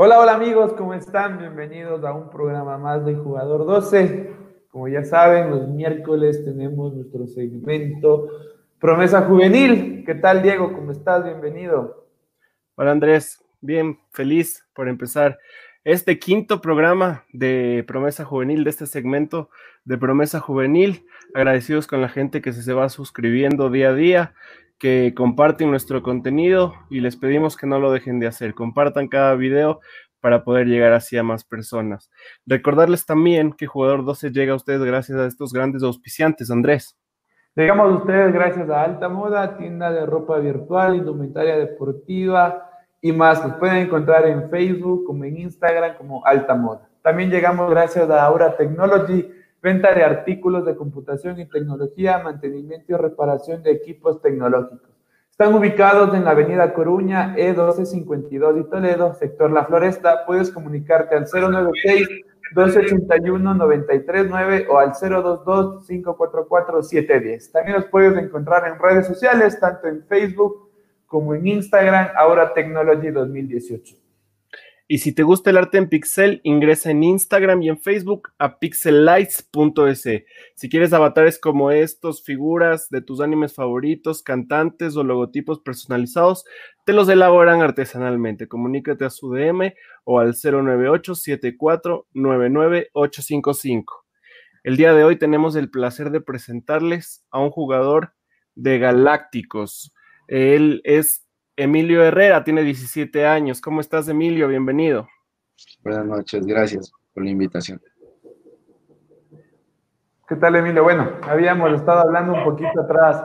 Hola, hola amigos, ¿cómo están? Bienvenidos a un programa más de Jugador 12. Como ya saben, los miércoles tenemos nuestro segmento Promesa Juvenil. ¿Qué tal, Diego? ¿Cómo estás? Bienvenido. Hola, Andrés. Bien, feliz por empezar este quinto programa de Promesa Juvenil, de este segmento de Promesa Juvenil. Agradecidos con la gente que se va suscribiendo día a día que comparten nuestro contenido y les pedimos que no lo dejen de hacer. Compartan cada video para poder llegar así a más personas. Recordarles también que Jugador 12 llega a ustedes gracias a estos grandes auspiciantes, Andrés. Llegamos a ustedes gracias a Alta Moda, tienda de ropa virtual, indumentaria deportiva y más. Nos pueden encontrar en Facebook como en Instagram como Alta Moda. También llegamos gracias a Aura Technology, venta de artículos de computación y tecnología, mantenimiento y reparación de equipos tecnológicos. Están ubicados en la avenida Coruña, E1252 y Toledo, sector La Floresta. Puedes comunicarte al 096-281-939 o al 022-544-710. También los puedes encontrar en redes sociales, tanto en Facebook como en Instagram, ahora Technology 2018. Y si te gusta el arte en pixel, ingresa en Instagram y en Facebook a pixelites.es. Si quieres avatares como estos, figuras de tus animes favoritos, cantantes o logotipos personalizados, te los elaboran artesanalmente. Comunícate a su DM o al 098 855 El día de hoy tenemos el placer de presentarles a un jugador de Galácticos. Él es Emilio Herrera tiene 17 años. ¿Cómo estás, Emilio? Bienvenido. Buenas noches, gracias por la invitación. ¿Qué tal, Emilio? Bueno, habíamos estado hablando un poquito atrás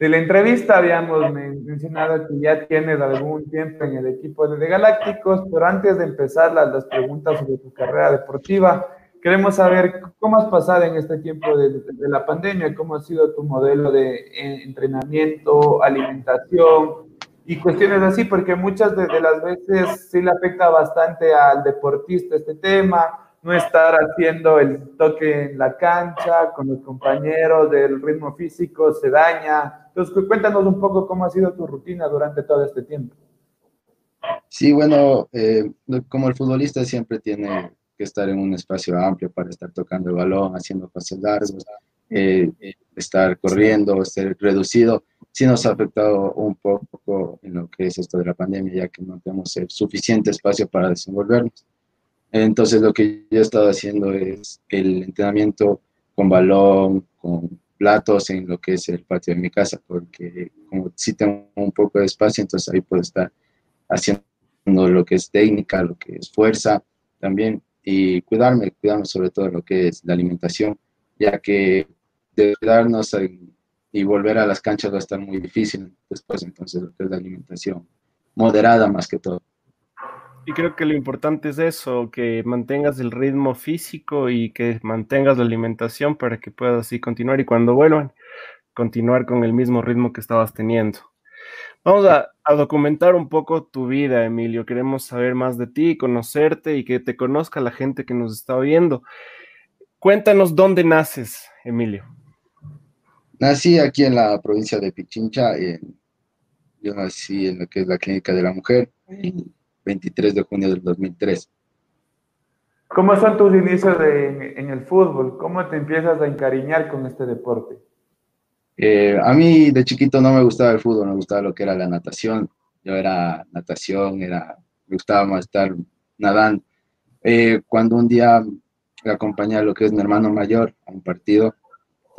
de la entrevista, habíamos mencionado que ya tienes algún tiempo en el equipo de Galácticos, pero antes de empezar las, las preguntas sobre tu carrera deportiva, queremos saber cómo has pasado en este tiempo de, de la pandemia, cómo ha sido tu modelo de eh, entrenamiento, alimentación, y cuestiones así, porque muchas de, las veces sí le afecta bastante al deportista este tema, no estar haciendo el toque en la cancha con los compañeros, del ritmo físico se daña. Entonces, cuéntanos un poco cómo ha sido tu rutina durante todo este tiempo. Sí, bueno, eh, como el futbolista siempre tiene que estar en un espacio amplio para estar tocando el balón, haciendo pases largos, eh, estar corriendo, ser reducido sí nos ha afectado un poco en lo que es esto de la pandemia, ya que no tenemos el suficiente espacio para desenvolvernos. Entonces lo que yo he estado haciendo es el entrenamiento con balón, con platos en lo que es el patio de mi casa, porque como sí tengo un poco de espacio, entonces ahí puedo estar haciendo lo que es técnica, lo que es fuerza también, y cuidarme, cuidarme sobre todo lo que es la alimentación, ya que de cuidarnos y volver a las canchas va a estar muy difícil después, entonces lo la alimentación moderada más que todo. Y creo que lo importante es eso, que mantengas el ritmo físico y que mantengas la alimentación para que puedas así continuar y cuando vuelvan, continuar con el mismo ritmo que estabas teniendo. Vamos a, documentar un poco tu vida, Emilio. Queremos saber más de ti, conocerte y que te conozca la gente que nos está viendo. Cuéntanos dónde naces, Emilio. Nací aquí en la provincia de Pichincha, yo nací en lo que es la Clínica de la Mujer, el 23 de junio del 2003. ¿Cómo son tus inicios en el fútbol? ¿Cómo te empiezas a encariñar con este deporte? Eh, a mí de chiquito no me gustaba el fútbol, me gustaba lo que era la natación. Yo era natación, era, me gustaba más estar nadando. Eh, cuando un día acompañé a lo que es mi hermano mayor a un partido,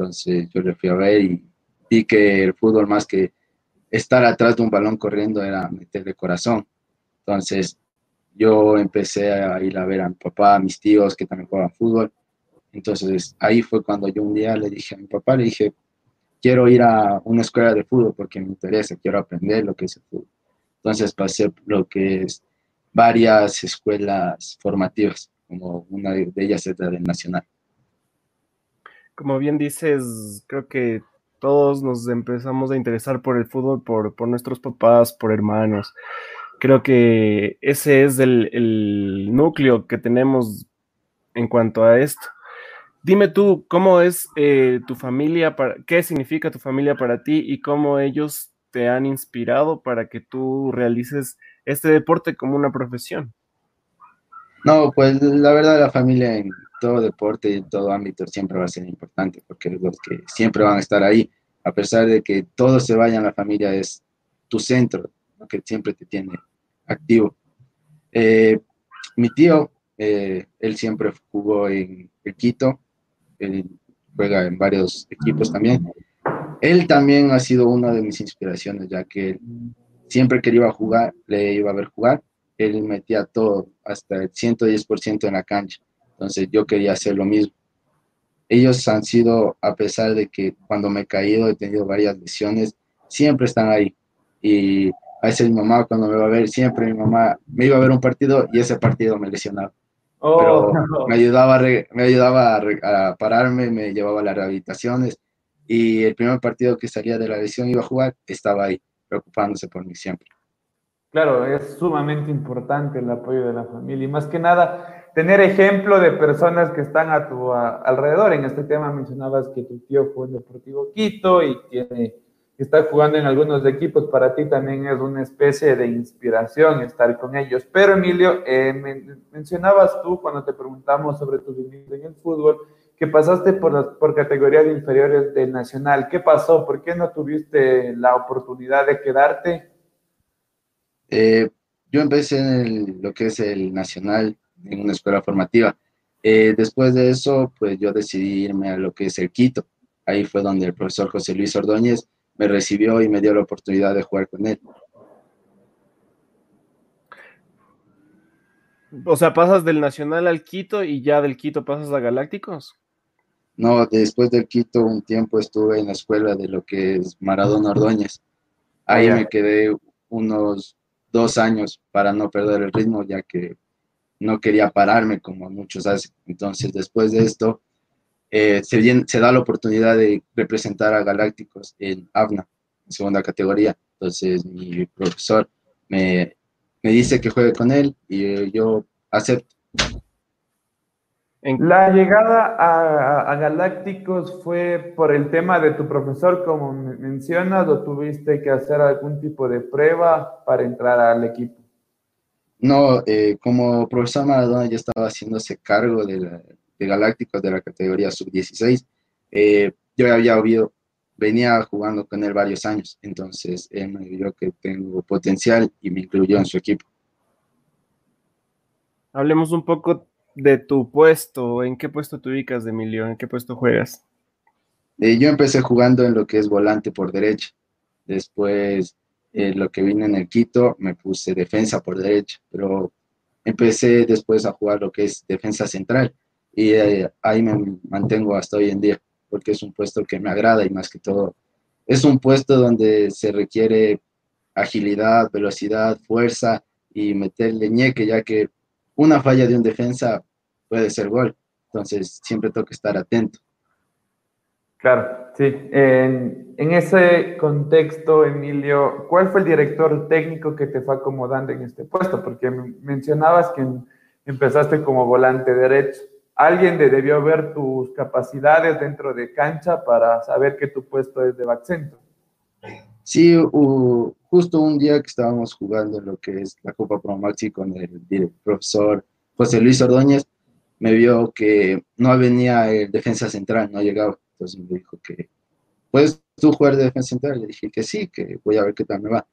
entonces yo le fui a ver y vi que el fútbol más que estar atrás de un balón corriendo era meterle corazón. Entonces yo empecé a ir a ver a mi papá, a mis tíos que también jugaban fútbol. Entonces ahí fue cuando yo un día le dije a mi papá, le dije, quiero ir a una escuela de fútbol porque me interesa, quiero aprender lo que es el fútbol. Entonces pasé lo que es varias escuelas formativas, como una de ellas es la del Nacional como bien dices, creo que todos nos empezamos a interesar por el fútbol por, nuestros papás, por hermanos. Creo que ese es el, núcleo que tenemos en cuanto a esto. Dime tú, ¿cómo es eh, tu familia, qué significa tu familia para ti y cómo ellos te han inspirado para que tú realices este deporte como una profesión? No, pues la verdad la familia todo deporte y todo ámbito siempre va a ser importante porque los que siempre van a estar ahí, a pesar de que todos se vayan, la familia es tu centro, que siempre te tiene activo. Eh, mi tío, eh, él siempre jugó en el Quito, él juega en varios equipos también. Él también ha sido una de mis inspiraciones, ya que siempre que iba a jugar, le iba a ver jugar, él metía todo, hasta el 110% en la cancha. Entonces yo quería hacer lo mismo. Ellos han sido, a pesar de que cuando me he caído he tenido varias lesiones, siempre están ahí. Y a veces mi mamá cuando me va a ver, siempre mi mamá me iba a ver un partido y ese partido me lesionaba. Oh, Pero me ayudaba, me ayudaba a, pararme, me llevaba a las rehabilitaciones y el primer partido que salía de la lesión iba a jugar, estaba ahí, preocupándose por mí siempre. Claro, es sumamente importante el apoyo de la familia y más que nada tener ejemplo de personas que están a tu alrededor. En este tema mencionabas que tu tío fue en Deportivo Quito y tiene está jugando en algunos equipos, para ti también es una especie de inspiración estar con ellos. Pero Emilio, eh, mencionabas tú cuando te preguntamos sobre tu inicio en el fútbol, que pasaste por, por categorías inferiores del Nacional. ¿Qué pasó? ¿Por qué no tuviste la oportunidad de quedarte? Eh, yo empecé en lo que es el Nacional, en una escuela formativa. Eh, después de eso, pues yo decidí irme a lo que es el Quito. Ahí fue donde el profesor José Luis Ordóñez me recibió y me dio la oportunidad de jugar con él. O sea, pasas del Nacional al Quito y ya del Quito pasas a Galácticos. No, después del Quito un tiempo estuve en la escuela de lo que es Maradona Ordóñez. Ahí me quedé unos dos años para no perder el ritmo, ya que no quería pararme como muchos hacen. Entonces, después de esto, eh, se, da la oportunidad de representar a Galácticos en AVNA, en segunda categoría. Entonces mi profesor me, dice que juegue con él y yo acepto. La llegada a, Galácticos fue por el tema de tu profesor, como mencionas, o tuviste que hacer algún tipo de prueba para entrar al equipo? No, eh, como profesor Maradona ya estaba haciéndose cargo de la, de Galácticos de la categoría sub-16. Eh, yo había oído, venía jugando con él varios años, entonces él me vio que tengo potencial y me incluyó en su equipo. Hablemos un poco de tu puesto, ¿en qué puesto te ubicas, Emilio? ¿En qué puesto juegas? Eh, yo empecé jugando en lo que es volante por derecha, después eh, lo que vine en el Quito me puse defensa por derecha, pero empecé después a jugar lo que es defensa central y eh, ahí me mantengo hasta hoy en día, porque es un puesto que me agrada y más que todo, es un puesto donde se requiere agilidad, velocidad, fuerza y meterle ñeque, ya que una falla de un defensa puede ser gol, entonces siempre que estar atento. Claro, sí. En, ese contexto, Emilio, ¿cuál fue el director técnico que te fue acomodando en este puesto? Porque mencionabas que empezaste como volante derecho alguien debió ver tus capacidades dentro de cancha para saber que tu puesto es de back Sí, justo un día que estábamos jugando lo que es la Copa Pro Maxi con el, profesor José Luis Ordóñez, me vio que no venía el defensa central, no llegaba. Entonces me dijo que, ¿puedes tú jugar de defensa central? Le dije que sí, que voy a ver qué tal me va.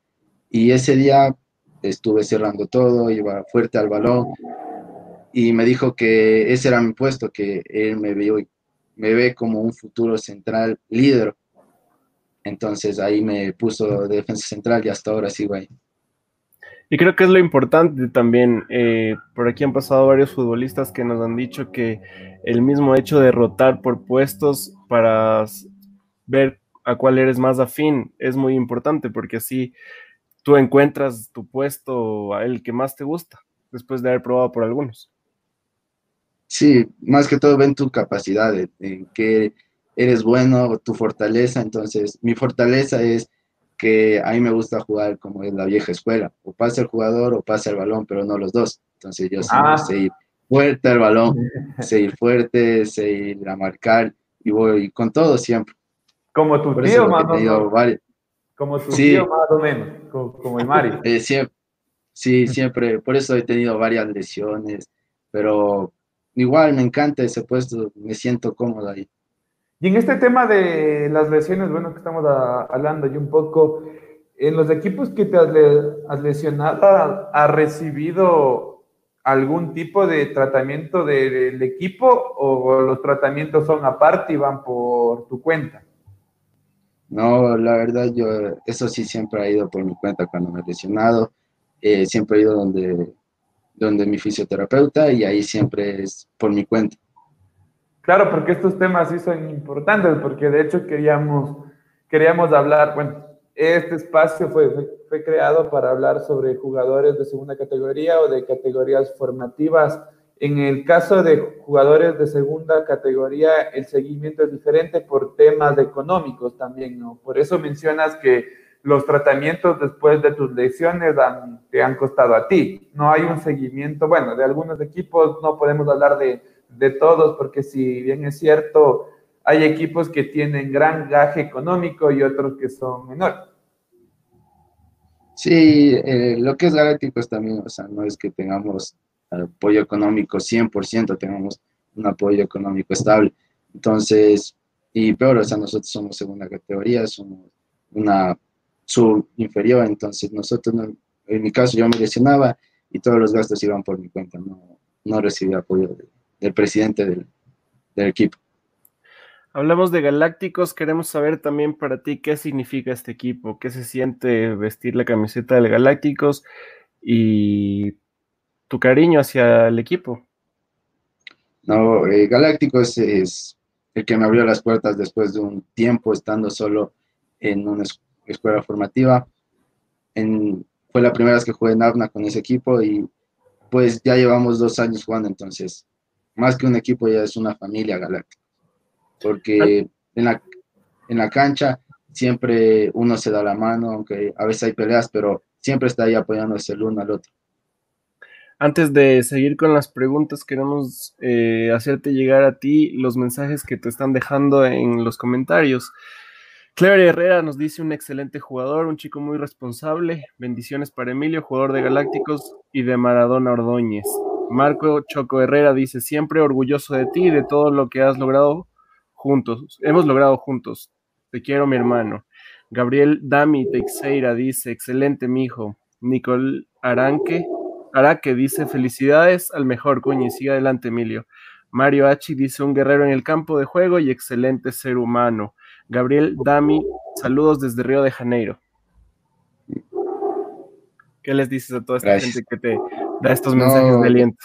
Y ese día estuve cerrando todo, iba fuerte al balón, y me dijo que ese era mi puesto, que él me ve, me ve como un futuro central líder. Entonces ahí me puso de defensa central y hasta ahora sigo ahí. Y creo que es lo importante también. Eh, por aquí han pasado varios futbolistas que nos han dicho que el mismo hecho de rotar por puestos para ver a cuál eres más afín es muy importante porque así tú encuentras tu puesto el que más te gusta después de haber probado por algunos. Sí, más que todo ven tu capacidad, en que eres bueno, tu fortaleza. Entonces, mi fortaleza es que a mí me gusta jugar como es la vieja escuela, o pasa el jugador o pasa el balón, pero no los dos. Entonces, yo siempre ah. sé ir fuerte al balón, sé ir fuerte, sé ir a marcar y voy con todo siempre. Como tu tío, más o menos. Como tu tío, más o menos, como, el Mario. Eh, siempre, sí, siempre, por eso he tenido varias lesiones pero igual me encanta ese puesto, me siento cómodo ahí. Y en este tema de las lesiones, bueno, que estamos hablando y un poco, en los equipos que te has, lesionado, ¿has recibido algún tipo de tratamiento del equipo o los tratamientos son aparte y van por tu cuenta? No, la verdad, yo, eso sí siempre ha ido por mi cuenta cuando me he lesionado. Eh, siempre he ido donde, donde mi fisioterapeuta y ahí siempre es por mi cuenta. Claro, porque estos temas sí son importantes, porque de hecho queríamos, queríamos hablar, bueno, este espacio fue, fue creado para hablar sobre jugadores de segunda categoría o de categorías formativas. En el caso de jugadores de segunda categoría, el seguimiento es diferente por temas económicos también, ¿no? Por eso mencionas que los tratamientos después de tus lesiones te han costado a ti. No hay un seguimiento, bueno, de algunos equipos no podemos hablar de de todos, porque si bien es cierto, hay equipos que tienen gran gaje económico y otros que son menores. Sí, eh, lo que es galácticos también, o sea, no es que tengamos apoyo económico 100%, tengamos un apoyo económico estable. Entonces, y peor, o sea, nosotros somos segunda categoría, somos una sub inferior, entonces nosotros, en mi caso, yo me lesionaba y todos los gastos iban por mi cuenta, no, no recibía apoyo de, del presidente del, equipo. Hablamos de Galácticos, queremos saber también para ti qué significa este equipo, qué se siente vestir la camiseta del Galácticos y tu cariño hacia el equipo. No, eh, Galácticos es el que me abrió las puertas después de un tiempo estando solo en una escuela formativa. fue la primera vez que jugué en AVNA con ese equipo y pues ya llevamos dos años jugando, entonces más que un equipo ya es una familia galáctica, porque en la, en la cancha siempre uno se da la mano, aunque a veces hay peleas, pero siempre está ahí apoyándose el uno al otro. Antes de seguir con las preguntas, queremos eh, hacerte llegar a ti los mensajes que te están dejando en los comentarios. Clever Herrera nos dice un excelente jugador, un chico muy responsable. Bendiciones para Emilio, jugador de Galácticos y de Maradona Ordóñez. Marco Choco Herrera dice, siempre orgulloso de ti y de todo lo que has logrado juntos. Hemos logrado juntos. Te quiero, mi hermano. Gabriel Dami Teixeira dice, excelente, mi hijo. Nicole Aranque, Araque dice, felicidades al mejor, coño, sigue adelante, Emilio. Mario H dice, un guerrero en el campo de juego y excelente ser humano. Gabriel Dami, saludos desde Río de Janeiro. ¿Qué les dices a toda esta gente que te da estos mensajes de aliento?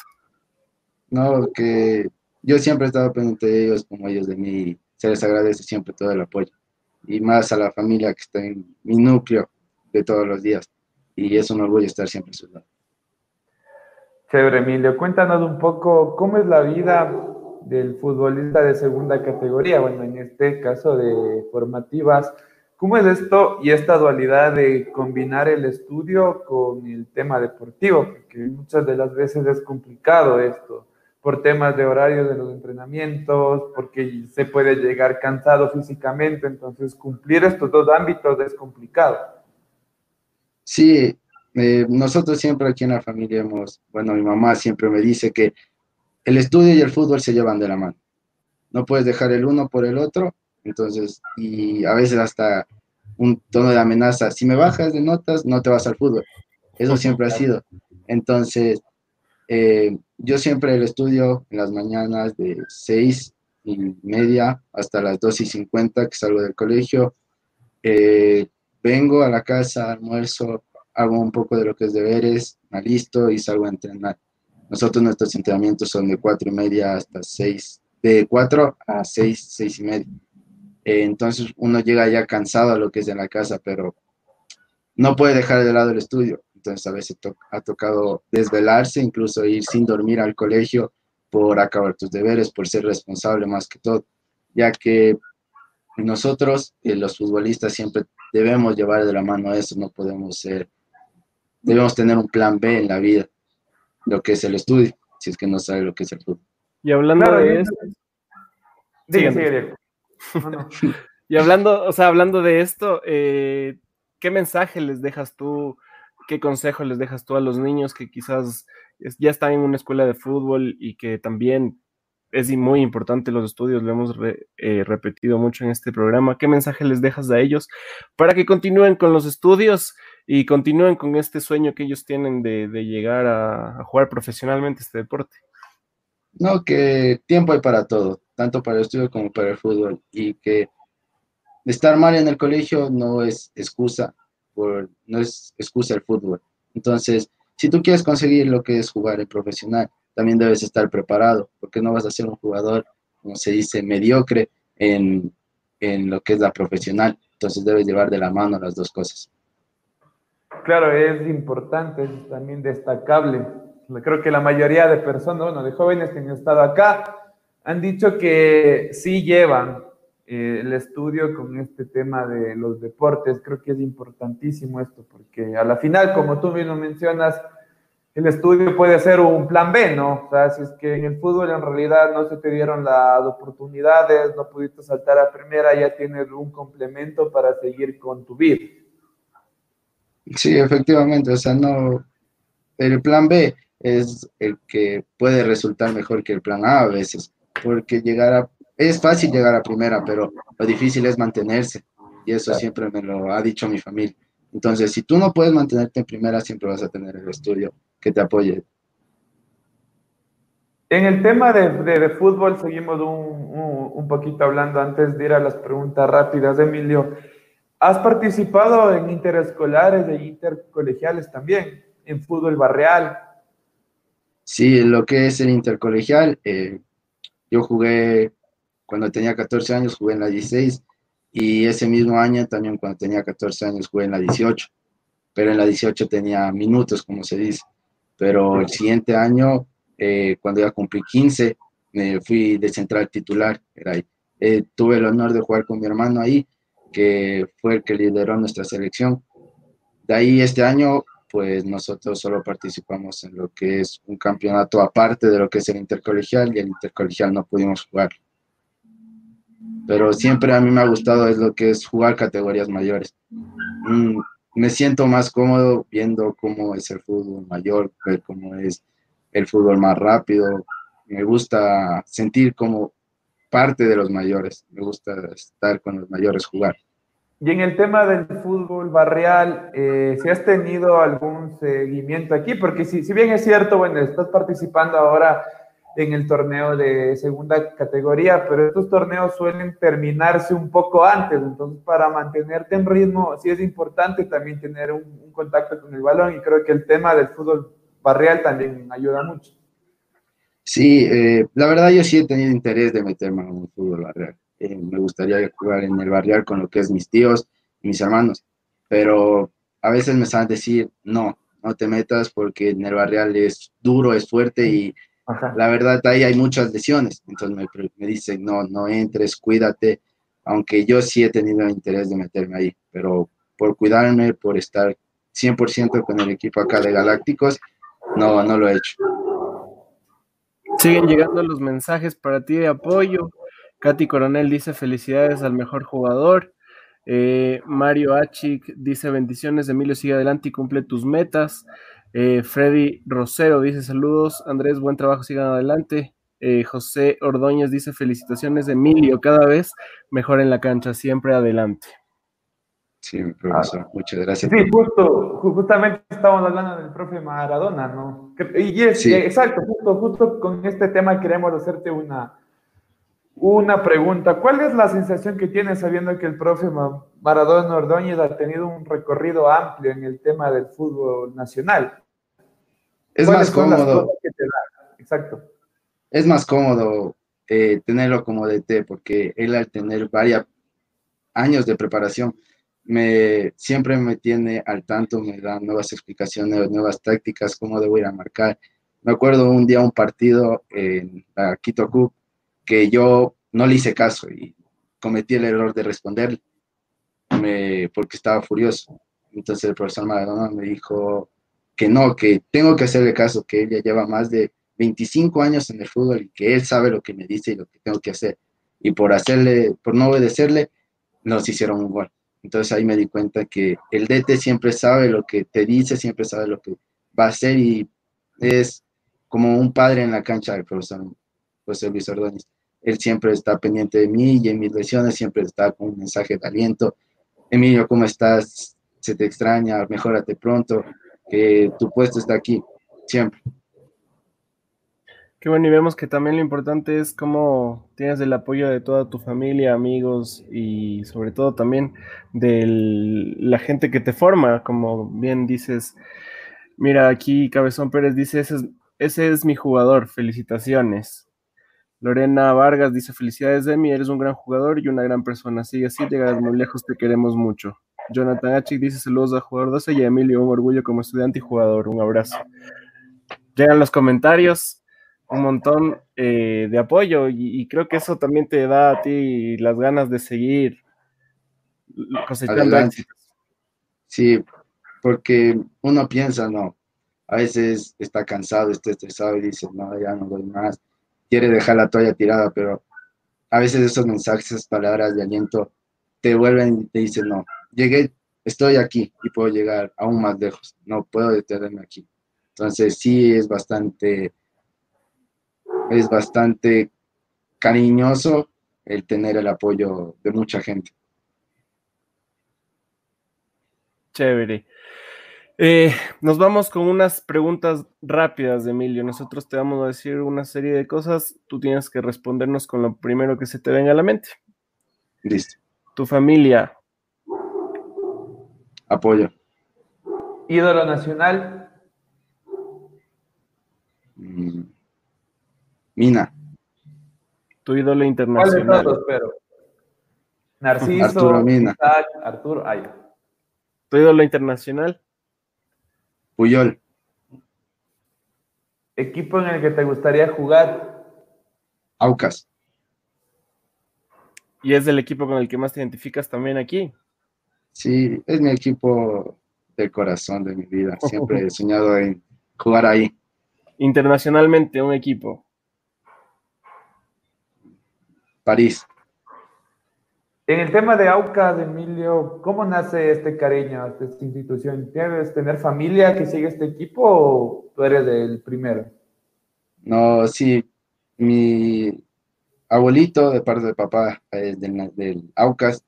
No, que yo siempre he estado pendiente de ellos como ellos de mí. Se les agradece siempre todo el apoyo. Y más a la familia que está en mi núcleo de todos los días. Y es un orgullo estar siempre a su lado. Chévere, Emilio. Cuéntanos un poco cómo es la vida del futbolista de segunda categoría, bueno, en este caso de formativas. ¿Cómo es esto y esta dualidad de combinar el estudio con el tema deportivo? Porque muchas de las veces es complicado esto, por temas de horario de los entrenamientos, porque se puede llegar cansado físicamente, entonces cumplir estos dos ámbitos es complicado. Sí, eh, nosotros siempre aquí en la familia hemos, bueno, mi mamá siempre me dice que el estudio y el fútbol se llevan de la mano. No puedes dejar el uno por el otro entonces, y a veces hasta un tono de amenaza, si me bajas de notas, no te vas al fútbol. Eso siempre ha sido. Entonces, eh, yo siempre el estudio en las mañanas de seis y media hasta las dos y cincuenta que salgo del colegio. Eh, vengo a la casa, almuerzo, hago un poco de lo que es deberes, me listo y salgo a entrenar. Nosotros nuestros entrenamientos son de cuatro y media hasta seis, de cuatro a seis, seis y media. Eh, entonces uno llega ya cansado a lo que es en la casa, pero no puede dejar de lado el estudio. Entonces a veces ha tocado desvelarse, incluso ir sin dormir al colegio por acabar tus deberes, por ser responsable más que todo, ya que nosotros, eh, los futbolistas, siempre debemos llevar de la mano eso, no podemos ser, debemos tener un plan B en la vida, lo que es el estudio, si es que no sabe lo que es el fútbol. Y hablando de eso... y hablando, o sea, hablando de esto, eh, ¿qué mensaje les dejas tú ¿qué consejo les dejas tú a los niños que quizás ya están en una escuela de fútbol y que también es muy importante los estudios, lo hemos eh, repetido mucho en este programa. ¿Qué mensaje les dejas a ellos para que continúen con los estudios y continúen con este sueño que ellos tienen de, llegar a, jugar profesionalmente este deporte? No, que tiempo hay para todo, tanto para el estudio como para el fútbol, y que estar mal en el colegio no es excusa, por, no es excusa el fútbol. Entonces, si tú quieres conseguir lo que es jugar en profesional, también debes estar preparado, porque no vas a ser un jugador, como se dice, mediocre en, en lo que es la profesional. Entonces debes llevar de la mano las dos cosas. Claro, es importante, es también destacable. Creo que la mayoría de personas, bueno, de jóvenes que han estado acá, han dicho que sí llevan eh, el estudio con este tema de los deportes. Creo que es importantísimo esto, porque a la final, como tú mismo mencionas, el estudio puede ser un plan B, ¿no? O sea, si es que en el fútbol en realidad no se te dieron las oportunidades, no pudiste saltar a primera, ya tienes un complemento para seguir con tu vida. Sí, efectivamente, o sea, no, el plan B es el que puede resultar mejor que el plan A a veces, porque llegar a, es fácil llegar a primera, pero lo difícil es mantenerse, y eso siempre me lo ha dicho mi familia. Entonces, si tú no puedes mantenerte en primera, siempre vas a tener el estudio que te apoye. En el tema de, fútbol, seguimos un, poquito hablando antes de ir a las preguntas rápidas. Emilio, ¿has participado en interescolares e intercolegiales también, en fútbol barrial? Sí, lo que es el intercolegial, eh, yo jugué cuando tenía 14 años, jugué en la 16 y ese mismo año también cuando tenía 14 años jugué en la 18, pero en la 18 tenía minutos, como se dice. Pero el siguiente año, eh, cuando ya cumplí 15, me fui de central titular. Era. Eh, tuve el honor de jugar con mi hermano ahí, que fue el que lideró nuestra selección. De ahí este año, pues nosotros solo participamos en lo que es un campeonato aparte de lo que es el intercolegial y el intercolegial no pudimos jugar pero siempre a mí me ha gustado es lo que es jugar categorías mayores. Mm, me siento más cómodo viendo cómo es el fútbol mayor, ver cómo es el fútbol más rápido. Me gusta sentir como parte de los mayores, me gusta estar con los mayores jugar. Y en el tema del fútbol barrial, eh, si has tenido algún seguimiento aquí, porque si, si bien es cierto, bueno, estás participando ahora en el torneo de segunda categoría, pero estos torneos suelen terminarse un poco antes, entonces para mantenerte en ritmo sí es importante también tener un, contacto con el balón y creo que el tema del fútbol barrial también ayuda mucho. Sí, eh, la verdad yo sí he tenido interés de meterme en el fútbol barrial. Eh, me gustaría jugar en el barrial con lo que es mis tíos y mis hermanos, pero a veces me saben decir, no, no te metas porque en el barrial es duro, es fuerte y la verdad, ahí hay muchas lesiones. Entonces me, me, dicen, no, no entres, cuídate. Aunque yo sí he tenido interés de meterme ahí, pero por cuidarme, por estar 100% con el equipo acá de Galácticos, no, no lo he hecho. Siguen llegando los mensajes para ti de apoyo. Katy Coronel dice felicidades al mejor jugador. Eh, Mario Achik dice bendiciones, Emilio, sigue adelante y cumple tus metas. Eh, Freddy Rosero dice saludos, Andrés, buen trabajo, sigan adelante. Eh, José Ordóñez dice felicitaciones, Emilio, cada vez mejor en la cancha, siempre adelante. Sí, profesor, muchas gracias. Sí, justo, justamente estamos hablando del profe Maradona, ¿no? Y es, exacto, justo, justo con este tema queremos hacerte una, una pregunta. ¿Cuál es la sensación que tienes sabiendo que el profe Maradona Ordóñez ha tenido un recorrido amplio en el tema del fútbol nacional? Es más cómodo. Exacto. Es más cómodo eh, tenerlo como DT porque él al tener varios años de preparación me siempre me tiene al tanto, me da nuevas explicaciones, nuevas tácticas, cómo debo ir a marcar. Me acuerdo un día un partido en la Quito Cup que yo no le hice caso y cometí el error de responder porque estaba furioso. Entonces el profesor Maradona me dijo, que no, que tengo que hacerle caso, que ella lleva más de 25 años en el fútbol y que él sabe lo que me dice y lo que tengo que hacer. Y por hacerle, por no obedecerle, nos hicieron un gol. Entonces ahí me di cuenta que el DT siempre sabe lo que te dice, siempre sabe lo que va a hacer y es como un padre en la cancha del profesor José Luis Ordóñez. Él siempre está pendiente de mí y en mis lesiones siempre está con un mensaje de aliento. Emilio, ¿cómo estás? Se te extraña, mejórate pronto, que tu puesto está aquí, siempre. Qué bueno, y vemos que también lo importante es cómo tienes el apoyo de toda tu familia, amigos y sobre todo también de la gente que te forma, como bien dices. Mira, aquí Cabezón Pérez dice, ese es, ese es mi jugador, felicitaciones. Lorena Vargas dice, felicidades Demi, eres un gran jugador y una gran persona, sigue así, llegarás muy lejos, te queremos mucho. Jonathan H. dice, saludos a jugador 12 y a Emilio, un orgullo como estudiante y jugador, un abrazo. Llegan los comentarios, un montón eh, de apoyo y, creo que eso también te da a ti las ganas de seguir cosechando Sí, porque uno piensa, no, a veces está cansado, está estresado y dice, no, ya no doy más, quiere dejar la toalla tirada, pero a veces esos mensajes, esas palabras de aliento te vuelven y te dicen, no, llegué, estoy aquí y puedo llegar aún más lejos, no puedo detenerme aquí. Entonces sí es bastante es bastante cariñoso el tener el apoyo de mucha gente. Chévere. Eh, nos vamos con unas preguntas rápidas, Emilio. Nosotros te vamos a decir una serie de cosas. Tú tienes que respondernos con lo primero que se te venga a la mente. Listo. Tu familia. Apoyo. Ídolo nacional. Mm. Mina. Tu ídolo internacional. ¿Cuál de todos, Narciso, Arturo Mina. Arturo, ay. Tu ídolo internacional. Puyol. Equipo en el que te gustaría jugar. Aucas. ¿Y es el equipo con el que más te identificas también aquí? Sí, es mi equipo del corazón de mi vida. Siempre he soñado en jugar ahí. Internacionalmente, un equipo. París. En el tema de Aucas, Emilio, ¿cómo nace este cariño a esta institución? ¿Tienes tener familia que sigue este equipo o tú eres el primero? No, sí, mi abuelito de parte de papá es del, Aucas,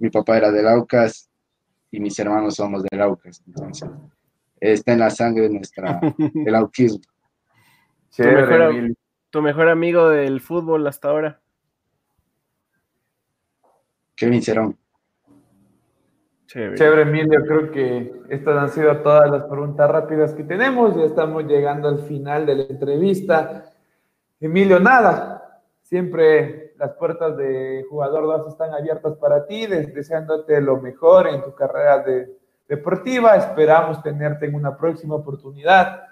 mi papá era del Aucas y mis hermanos somos del Aucas, entonces está en la sangre nuestra, el auquismo. ¿Tu, mejor, ¿Tu mejor amigo del fútbol hasta ahora? Kevin Cerón. Chévere. Emilio. Creo que estas han sido todas las preguntas rápidas que tenemos. Ya estamos llegando al final de la entrevista. Emilio, nada. Siempre las puertas de Jugador 2 están abiertas para ti, deseándote lo mejor en tu carrera deportiva. Esperamos tenerte en una próxima oportunidad.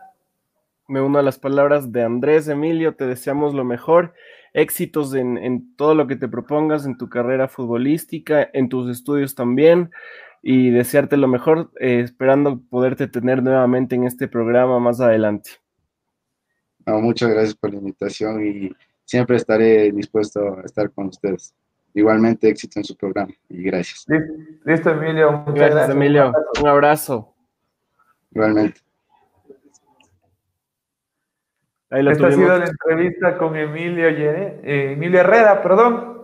Me uno a las palabras de Andrés, Emilio. Te deseamos lo mejor éxitos en, todo lo que te propongas en tu carrera futbolística, en tus estudios también, y desearte lo mejor, eh, esperando poderte tener nuevamente en este programa más adelante. muchas gracias por la invitación y siempre estaré dispuesto a estar con ustedes. Igualmente éxito en su programa y gracias. Listo, Emilio. Muchas gracias, Emilio. Un abrazo. Igualmente. Esta ha sido la entrevista con Emilio, eh, Emilio Herrera, perdón.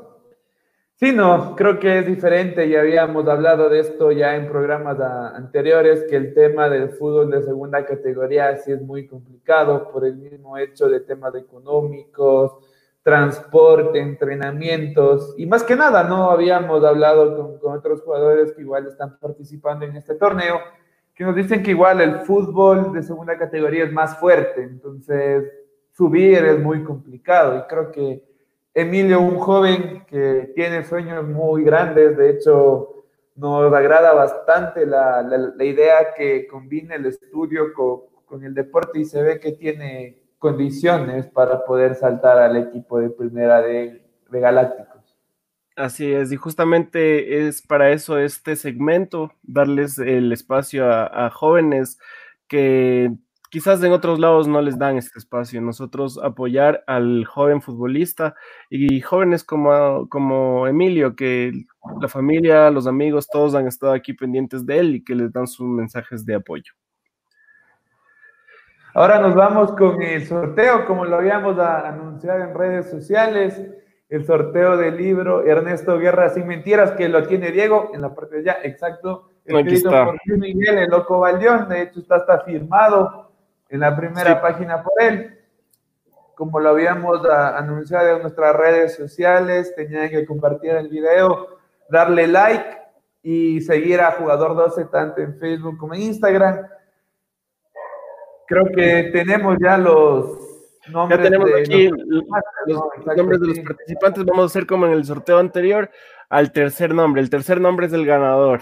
Sí, no, creo que es diferente, ya habíamos hablado de esto ya en programas anteriores, que el tema del fútbol de segunda categoría sí es muy complicado por el mismo hecho de temas económicos, transporte, entrenamientos, y más que nada, no habíamos hablado con, con otros jugadores que igual están participando en este torneo, que nos dicen que igual el fútbol de segunda categoría es más fuerte, entonces subir es muy complicado y creo que Emilio, un joven que tiene sueños muy grandes, de hecho nos agrada bastante la, la, idea que combine el estudio con, con, el deporte y se ve que tiene condiciones para poder saltar al equipo de primera de, de Galáctico. Así es, y justamente es para eso este segmento, darles el espacio a, jóvenes que quizás en otros lados no les dan este espacio. Nosotros apoyar al joven futbolista y jóvenes como, como Emilio, que la familia, los amigos, todos han estado aquí pendientes de él y que les dan sus mensajes de apoyo. Ahora nos vamos con el sorteo, como lo habíamos anunciado en redes sociales, el sorteo del libro Ernesto Guerra sin mentiras, que lo tiene Diego en la parte de allá, exacto, escrito por Miguel, el loco Valdión, de hecho está hasta firmado en la primera página por él. Como lo habíamos anunciado en nuestras redes sociales, tenían que compartir el video, darle like y seguir a Jugador 12 tanto en Facebook como en Instagram. Creo que tenemos ya los. Ya tenemos aquí los, nombres de los participantes. Vamos a hacer como en el sorteo anterior al tercer nombre. El tercer nombre es el ganador.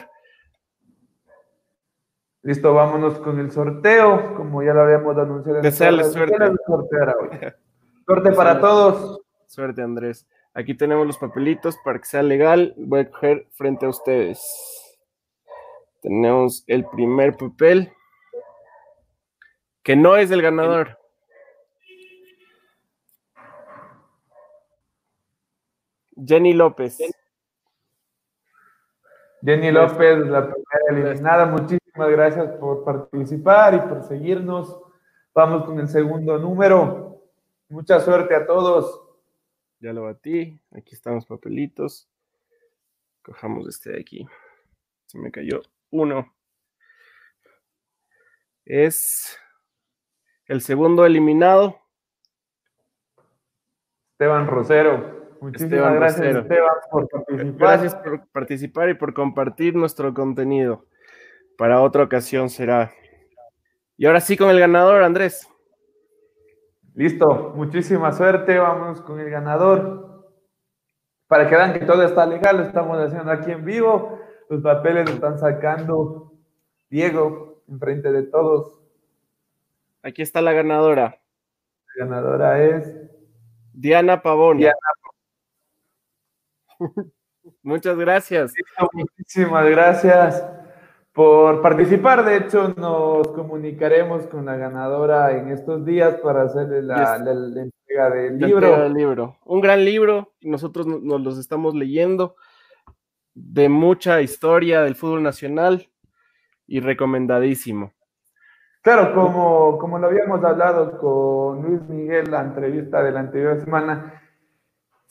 Listo, vámonos con el sorteo, como ya lo habíamos anunciado. Desearles suerte. Suerte para todos. Suerte, Andrés. Aquí tenemos los papelitos para que sea legal. Voy a coger frente a ustedes. Tenemos el primer papel, que no es el ganador. Jenny López. Jenny López, la primera eliminada. Muchísimas gracias por participar y por seguirnos. Vamos con el segundo número. Mucha suerte a todos. Ya lo batí. Aquí están los papelitos. Cojamos este de aquí. Se me cayó uno. Es el segundo eliminado. Esteban Rosero. Muchísimas gracias, Esteban, por participar. Gracias por participar y por compartir nuestro contenido. Para otra ocasión será. Y ahora sí con el ganador, Andrés. Listo, muchísima suerte. Vamos con el ganador. Para que vean que todo está legal, lo estamos haciendo aquí en vivo. Los papeles lo están sacando Diego enfrente de todos. Aquí está la ganadora. La ganadora es Diana Pavón. Diana. Muchas gracias. muchísimas gracias por participar. De hecho, nos comunicaremos con la ganadora en estos días para hacerle la, entrega del libro. libro. Un gran libro, nosotros nos los estamos leyendo, de mucha historia del fútbol nacional y recomendadísimo. Claro, como, como lo habíamos hablado con Luis Miguel, la entrevista de la anterior semana,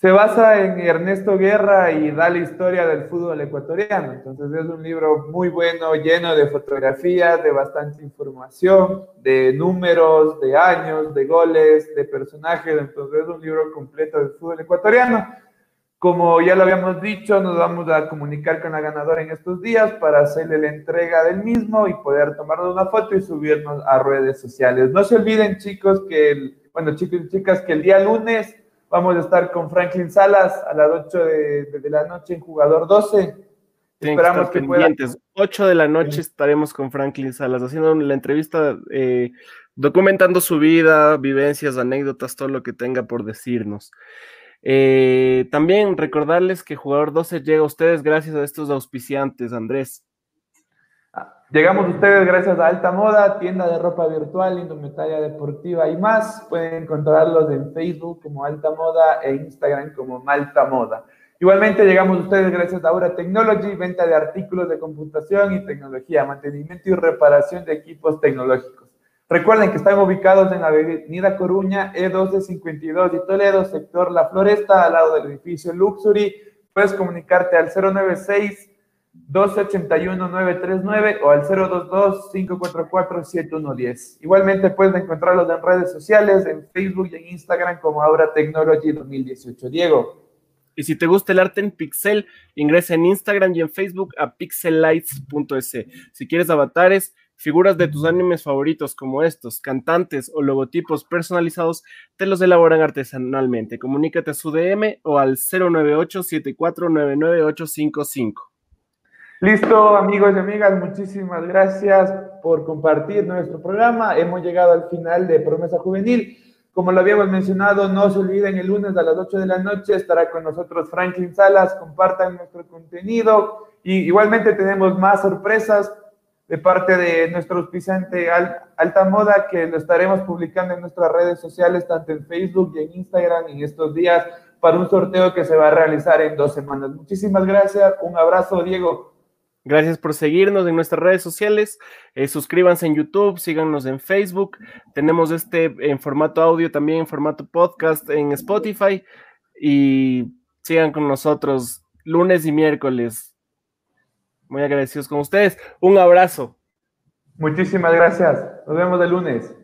se basa en Ernesto Guerra y da la historia del fútbol ecuatoriano. Entonces es un libro muy bueno, lleno de fotografías, de bastante información, de números, de años, de goles, de personajes. Entonces es un libro completo del fútbol ecuatoriano. Como ya lo habíamos dicho, nos vamos a comunicar con la ganadora en estos días para hacerle la entrega del mismo y poder tomarnos una foto y subirnos a redes sociales. No se olviden, chicos, que el, bueno, chicos y chicas, que el día lunes Vamos a estar con Franklin Salas a las 8 de, la noche en Jugador 12. Esperamos que, que 8 de la noche estaremos con Franklin Salas haciendo la entrevista, eh, documentando su vida, vivencias, anécdotas, todo lo que tenga por decirnos. Eh, también recordarles que Jugador 12 llega a ustedes gracias a estos auspiciantes, Andrés. Llegamos ustedes gracias a Alta Moda, tienda de ropa virtual, indumentaria deportiva y más. Pueden encontrarlos en Facebook como Alta Moda e Instagram como Malta Moda. Igualmente llegamos a ustedes gracias a Aura Technology, venta de artículos de computación y tecnología, mantenimiento y reparación de equipos tecnológicos. Recuerden que están ubicados en la Avenida Coruña, E1252 y Toledo, sector La Floresta, al lado del edificio Luxury. Puedes comunicarte al 096 281-939 o al 022-544-7110. Igualmente pueden encontrarlos en redes sociales, en Facebook y en Instagram como Aura Technology 2018. Diego. Y si te gusta el arte en pixel, ingresa en Instagram y en Facebook a pixelites.es. Si quieres avatares, figuras de tus animes favoritos como estos, cantantes o logotipos personalizados, te los elaboran artesanalmente. Comunícate a su DM o al 098 7499855 Listo, amigos y amigas, muchísimas gracias por compartir nuestro programa. Hemos llegado al final de Promesa Juvenil. Como lo habíamos mencionado, no se olviden, el lunes a las 8 de la noche estará con nosotros Franklin Salas. Compartan nuestro contenido y igualmente tenemos más sorpresas. de parte de nuestro auspiciante Alta Moda, que lo estaremos publicando en nuestras redes sociales, tanto en Facebook y en Instagram en estos días, para un sorteo que se va a realizar en dos semanas. Muchísimas gracias, un abrazo, Diego. Gracias por seguirnos en nuestras redes sociales. Eh, suscríbanse en YouTube, síganos en Facebook. Tenemos este en formato audio, también en formato podcast en Spotify. Y sigan con nosotros lunes y miércoles muy agradecidos con ustedes. Un abrazo. Muchísimas gracias. Nos vemos el lunes.